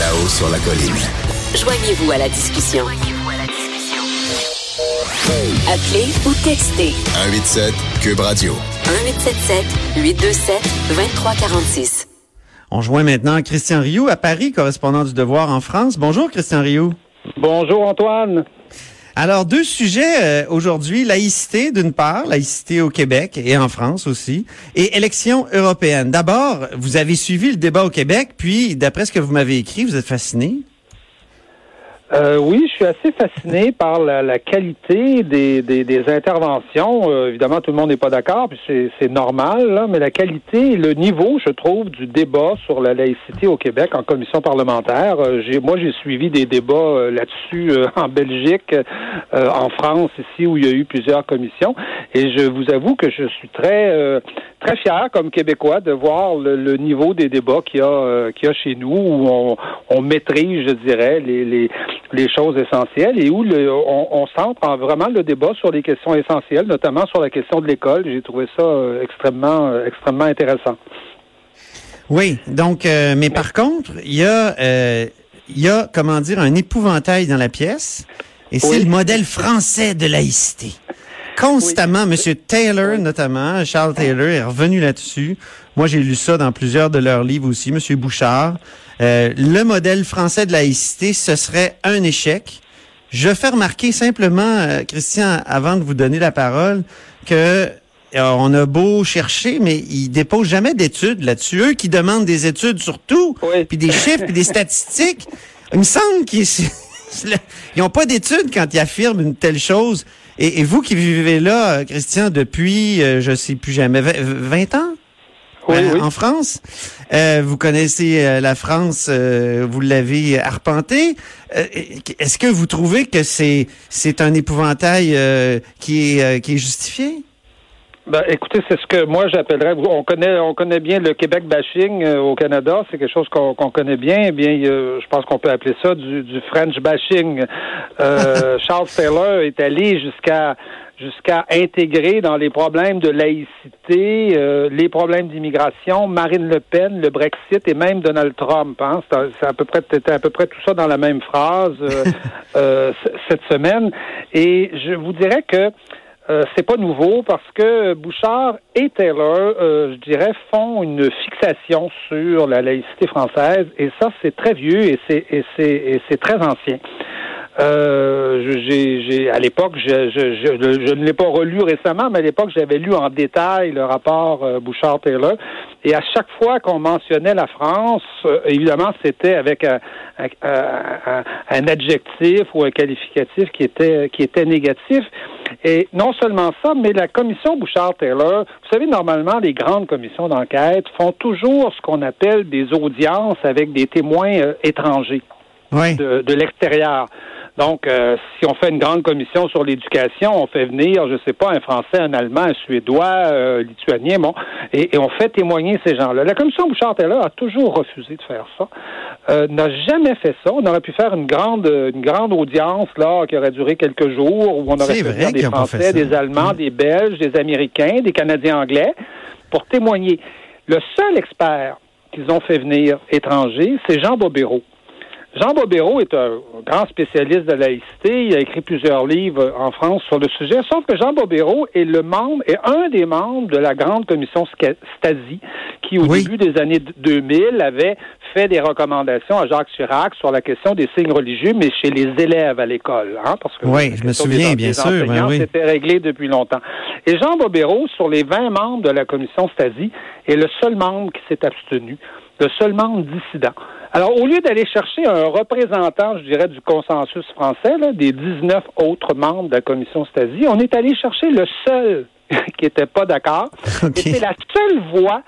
Là-haut sur la colline. Joignez-vous à la discussion. Appelez ou textez 187 Cube Radio. 1877 827 2346. On joint maintenant Christian Rioux à Paris, correspondant du Devoir en France. Bonjour Christian Rioux. Bonjour Antoine. Alors, deux sujets euh, aujourd'hui. Laïcité, d'une part, laïcité au Québec et en France aussi, et élections européennes. D'abord, vous avez suivi le débat au Québec, puis, d'après ce que vous m'avez écrit, vous êtes fasciné. Euh, oui, je suis assez fasciné par la, la qualité des, des, des interventions. Euh, évidemment, tout le monde n'est pas d'accord, puis c'est, normal, là, mais la qualité et le niveau, je trouve, du débat sur la laïcité au Québec en commission parlementaire. Euh, j'ai, moi, j'ai suivi des débats euh, là-dessus en Belgique, en France, ici, où il y a eu plusieurs commissions, et je vous avoue que je suis très très fier comme Québécois de voir le, le niveau des débats qu'il y a, qu'il y a chez nous, où on, on maîtrise, je dirais, les, les les choses essentielles et où le, on, on, centre vraiment le débat sur les questions essentielles, notamment sur la question de l'école. J'ai trouvé ça euh, extrêmement, euh, extrêmement intéressant. Oui, donc, euh, mais par contre, il y a, il y a, comment dire, un épouvantail dans la pièce, et c'est le modèle français de laïcité. Constamment, Monsieur Taylor notamment, Charles Taylor est revenu là-dessus. Moi, j'ai lu ça dans plusieurs de leurs livres aussi, Monsieur Bouchard. Euh, le modèle français de laïcité, ce serait un échec. Je fais remarquer simplement, euh, Christian, avant de vous donner la parole, que euh, on a beau chercher, mais ils déposent jamais d'études là-dessus. Eux qui demandent des études sur tout, Oui. puis des chiffres, puis des statistiques, il me semble qu'ils ils n'ont pas d'études quand ils affirment une telle chose. Et, et vous qui vivez là, Christian, depuis, euh, je sais plus jamais, 20 20 ans? Oui, Euh, oui. En France, Euh, vous connaissez euh, la France, euh, vous l'avez arpenté. Euh, Est-ce que vous trouvez que c'est c'est un épouvantail euh, qui est euh, qui est justifié? Ben, écoutez, c'est ce que moi j'appellerais. On connaît, on connaît bien le Québec bashing euh, au Canada. C'est quelque chose qu'on connaît bien. Eh bien, euh, je pense qu'on peut appeler ça du, du French bashing. Euh, Charles Taylor est allé jusqu'à jusqu'à intégrer dans les problèmes de laïcité euh, les problèmes d'immigration, Marine Le Pen, le Brexit et même Donald Trump. Hein. C'est à- peu près c'était à peu près tout ça dans la même phrase euh, euh, cette semaine. Et je vous dirais que euh, c'est pas nouveau parce que Bouchard et Taylor, euh, je dirais, font une fixation sur la laïcité française et ça c'est très vieux et c'est très ancien. Euh, je- j'ai, j'ai, à l'époque, je, je, je, je ne l'ai pas relu récemment, mais à l'époque, j'avais lu en détail le rapport euh, Bouchard-Taylor. Et à chaque fois qu'on mentionnait la France, euh, évidemment, c'était avec un, un, un- un adjectif ou un qualificatif qui était, qui était négatif. Et non seulement ça, mais la commission Bouchard-Taylor, vous savez, normalement, les grandes commissions d'enquête font toujours ce qu'on appelle des audiences avec des témoins étrangers Oui. de, de l'extérieur. Donc, euh, si on fait une grande commission sur l'éducation, on fait venir, je sais pas, un Français, un Allemand, un Suédois, euh, Lituanien, bon, et, et on fait témoigner ces gens-là. La commission Bouchard-Taylor a toujours refusé de faire ça, euh, n'a jamais fait ça. On aurait pu faire une grande, une grande audience là qui aurait duré quelques jours où on aurait fait venir des Français, ça. des Allemands, des Belges, des Américains, des Canadiens anglais pour témoigner. Le seul expert qu'ils ont fait venir étranger, c'est Jean Bobéro. Jean Bobéro est un grand spécialiste de laïcité. Il a écrit plusieurs livres en France sur le sujet. Sauf que Jean Bobéro est le membre, est un des membres de la grande commission Stasi, qui au Oui. début des années 2000 avait fait des recommandations à Jacques Chirac sur la question des signes religieux, mais chez les élèves à l'école, hein, parce que Oui, je me des souviens, en- bien des sûr, ben oui. C'était réglé depuis longtemps. Et Jean Bobéro, sur les 20 membres de la commission Stasi, est le seul membre qui s'est abstenu, le seul membre dissident. Alors, au lieu d'aller chercher un représentant, je dirais, du consensus français, là, des 19 autres membres de la commission Stasi, on est allé chercher le seul qui n'était pas d'accord. OK. Et c'est la seule voix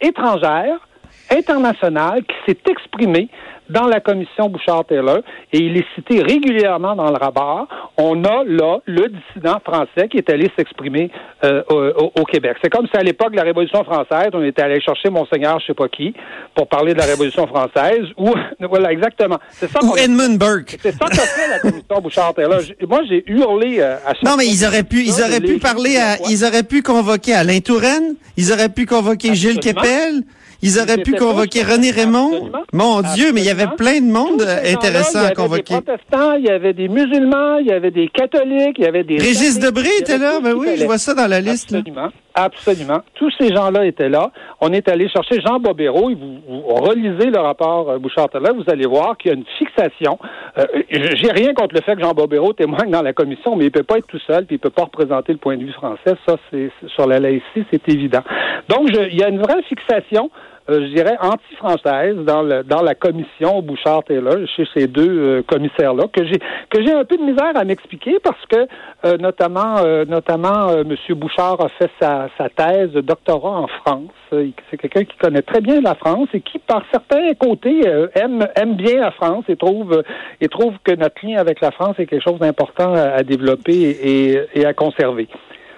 étrangère international qui s'est exprimé dans la commission Bouchard-Taylor et il est cité régulièrement dans le rapport. On a là le dissident français qui est allé s'exprimer euh, au, au, Québec. C'est comme si à l'époque de la Révolution française, on était allé chercher Monseigneur je sais pas qui pour parler de la Révolution française ou voilà exactement. C'est ça ou Edmund Burke. C'est ça qu'a fait la commission Bouchard-Taylor. Moi j'ai hurlé euh, à chaque Non mais ils auraient pu ils auraient pu parler à ils auraient pu convoquer Alain Touraine, ils auraient pu convoquer Gilles Kepel. Ils auraient pu convoquer René Raymond. Mon Dieu, mais il y avait plein de monde intéressant à convoquer. Il y avait des protestants, il y avait des musulmans, il y avait des catholiques, il y avait des... Régis Debré était là, ben oui, je vois ça dans la liste. Absolument, absolument. Tous ces gens-là étaient là. On est allé chercher Jean Bobéro. Vous, vous relisez le rapport euh, Bouchard-Taylor, vous allez voir qu'il y a une fixation. Euh, J'ai rien contre le fait que Jean Bobéro témoigne dans la commission, mais il peut pas être tout seul, puis il peut pas représenter le point de vue français. Ça, c'est sur la laïcité, c'est évident. Donc, il y a une vraie fixation euh, je dirais, anti-française dans, dans la commission Bouchard-Taylor, chez ces deux euh, commissaires-là, que j'ai que j'ai un peu de misère à m'expliquer parce que euh, notamment notamment M. Bouchard a fait sa, thèse de doctorat en France. C'est quelqu'un qui connaît très bien la France et qui, par certains côtés, aime aime bien la France et trouve et trouve que notre lien avec la France est quelque chose d'important à, développer et à conserver.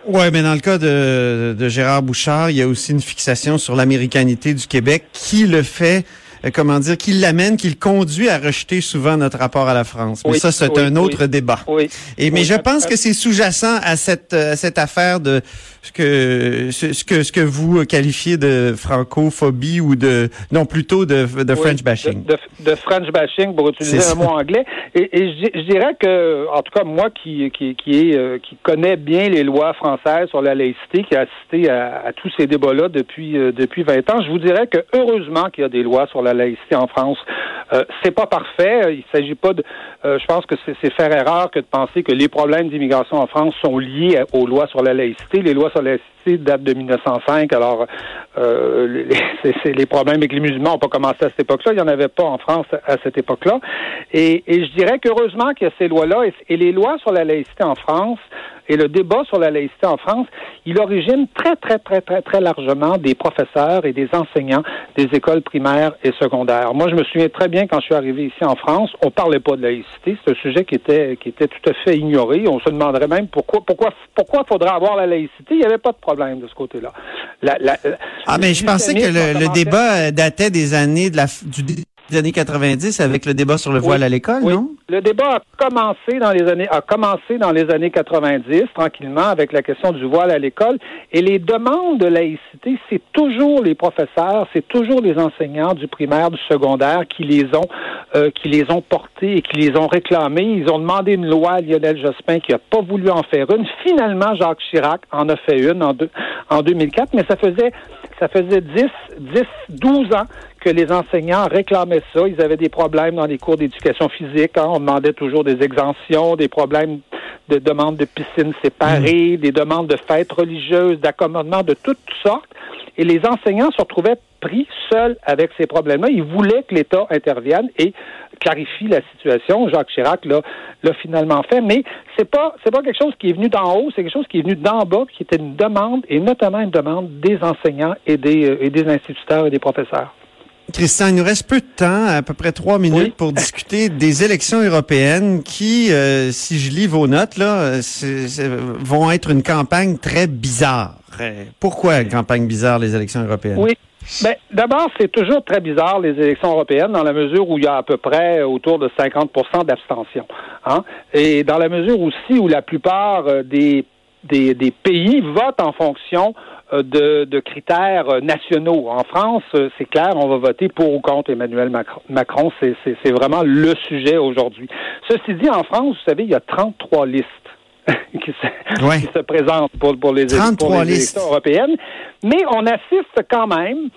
Oui, mais dans le cas de, de Gérard Bouchard, il y a aussi une fixation sur l'américanité du Québec qui le fait euh, comment dire, qui l'amène, qui le conduit à rejeter souvent notre rapport à la France. Mais ça, c'est un autre débat. Oui. Et mais je pense que c'est sous-jacent à cette à cette affaire de ce que ce, que ce que vous qualifiez de francophobie ou de non plutôt de, de French bashing. De, de, French bashing pour utiliser un mot anglais. Et, et je, dirais que en tout cas moi qui qui qui est euh, qui connaît bien les lois françaises sur la laïcité, qui a assisté à, à tous ces débats-là depuis euh, depuis 20 ans, je vous dirais que heureusement qu'il y a des lois sur la laïcité en France. Euh, c'est pas parfait. Il s'agit pas de. Euh, je pense que c'est faire erreur que de penser que les problèmes d'immigration en France sont liés aux lois sur la laïcité. Les lois sur la datent de 1905. Alors, euh, les, problèmes avec les musulmans n'ont pas commencé à cette époque-là. Il n'y en avait pas en France à cette époque-là. Et, je dirais qu'heureusement qu'il y a ces lois-là. et les lois sur la laïcité en France et le débat sur la laïcité en France, il origine très, très, très, très, très largement des professeurs et des enseignants des écoles primaires et secondaires. Moi, je me souviens très bien quand je suis arrivé ici en France, on parlait pas de laïcité. C'est un sujet qui était, qui était tout à fait ignoré. On se demanderait même pourquoi, pourquoi, pourquoi faudrait avoir la laïcité? Il n'y avait pas de problème de ce côté-là. ah, mais je pensais que le, débat datait des années de la, du des années 90 avec le débat sur le voile à l'école, non? Le débat a commencé dans les années a commencé dans les années 90 tranquillement avec la question du voile à l'école et les demandes de laïcité, c'est toujours les professeurs, c'est toujours les enseignants du primaire, du secondaire qui les ont euh, qui les ont portés et qui les ont réclamés. Ils ont demandé une loi à Lionel Jospin qui a pas voulu en faire une. Finalement, Jacques Chirac en a fait une en, deux, en 2004, mais ça faisait ça faisait 10, 10, 12 ans que les enseignants réclamaient ça. Ils avaient des problèmes dans les cours d'éducation physique. Hein. On demandait toujours des exemptions, des problèmes de demande de piscines séparées, mm. des demandes de fêtes religieuses, d'accommodement de toutes sortes. Et les enseignants se retrouvaient pris seuls avec ces problèmes-là. Ils voulaient que l'État intervienne et clarifie la situation. Jacques Chirac l'a, finalement fait, mais c'est pas pas quelque chose qui est venu d'en haut, c'est quelque chose qui est venu d'en bas, qui était une demande et notamment une demande des enseignants et des euh, et des instituteurs et des professeurs. Christian, il nous reste peu de temps, à peu près trois minutes, pour discuter des élections européennes qui, euh, si je lis vos notes, là, vont être une campagne très bizarre. Pourquoi une campagne bizarre, les élections européennes? Oui. Ben, d'abord, c'est toujours très bizarre, les élections européennes, dans la mesure où il y a à peu près autour de 50% d'abstention. Hein? Et dans la mesure aussi où la plupart euh, des, des, des pays votent en fonction de, de, critères nationaux. En France, euh, c'est clair, on va voter pour ou contre Emmanuel Macron. C'est vraiment le sujet aujourd'hui. Ceci dit, en France, vous savez, il y a 33 listes. qui, se, qui, se, présentent pour, pour les, pour les élections européennes. Mais on assiste quand même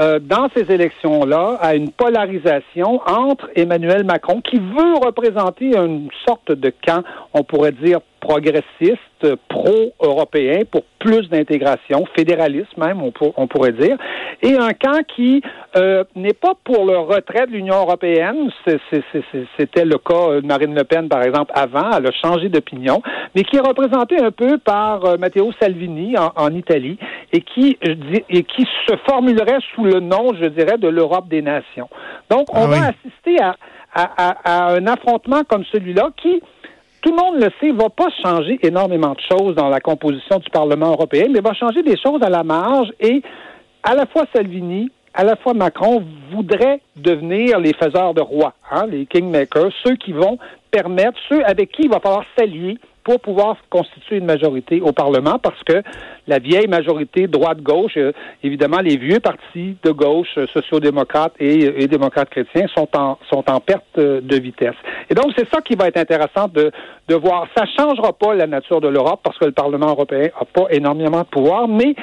euh, dans ces élections-là à une polarisation entre Emmanuel Macron, qui veut représenter une sorte de camp, on pourrait dire, progressiste, pro-européen, pour plus d'intégration, fédéraliste même, on, on, pourrait dire, et un camp qui euh, n'est pas pour le retrait de l'Union européenne, c'était le cas de Marine Le Pen, par exemple, avant, elle a changé d'opinion, mais qui est représenté un peu par euh, Matteo Salvini en, en Italie, et qui, et qui se formulerait sous le nom, je dirais, de l'Europe des nations. Donc, on ah va assister à, à, à, un affrontement comme celui-là qui, tout le monde le sait, va pas changer énormément de choses dans la composition du Parlement européen, mais va changer des choses à la marge et à la fois Salvini, à la fois Macron voudraient devenir les faiseurs de rois, hein, les kingmakers, ceux qui vont permettre, ceux avec qui il va falloir s'allier pour pouvoir constituer une majorité au Parlement parce que la vieille majorité droite-gauche, euh, évidemment, les vieux partis de gauche, euh, sociaux-démocrates et, démocrates chrétiens, sont en, sont en perte euh, de vitesse. Et donc, c'est ça qui va être intéressant de, de voir. Ça changera pas la nature de l'Europe parce que le Parlement européen n'a pas énormément de pouvoir, mais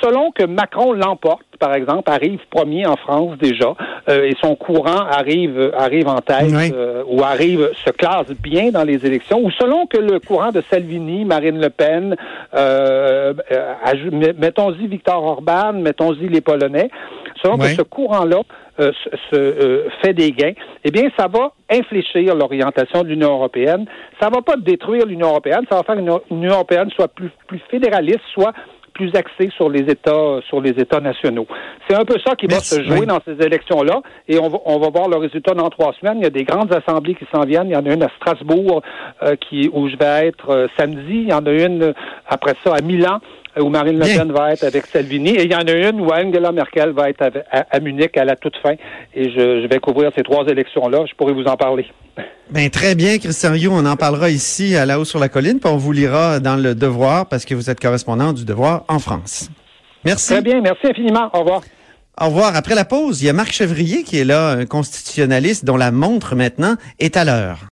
selon que Macron l'emporte, par exemple, arrive premier en France déjà, et son courant arrive arrive en tête ou arrive se classe bien dans les élections, ou selon que le courant de Salvini, Marine Le Pen, euh, euh, mettons-y Victor Orban, mettons-y les Polonais, selon que ce courant-là euh, se, fait des gains, eh bien, ça va infléchir l'orientation de l'Union européenne. Ça va pas détruire l'Union européenne, ça va faire une Union européenne soit plus, plus fédéraliste, soit plus axé sur les États, sur les États nationaux. C'est un peu ça qui va se jouer dans ces élections-là, et on va, on va voir le résultat dans trois semaines. Il y a des grandes assemblées qui s'en viennent. Il y en a une à Strasbourg, euh, qui où je vais être euh, samedi. Il y en a une euh, après ça à Milan où Marine Le Pen va être avec Salvini. Et il y en a une où Angela Merkel va être à, Munich à la toute fin. Et je, vais couvrir ces trois élections-là. Je pourrais vous en parler. Ben, très bien, Christian Rioux. On en parlera ici à la haut sur la colline, puis on vous lira dans le Devoir parce que vous êtes correspondant du Devoir en France. Merci. Très bien. Merci infiniment. Au revoir. Au revoir. Après la pause, il y a Marc Chevrier qui est là, un constitutionnaliste dont la montre maintenant est à l'heure.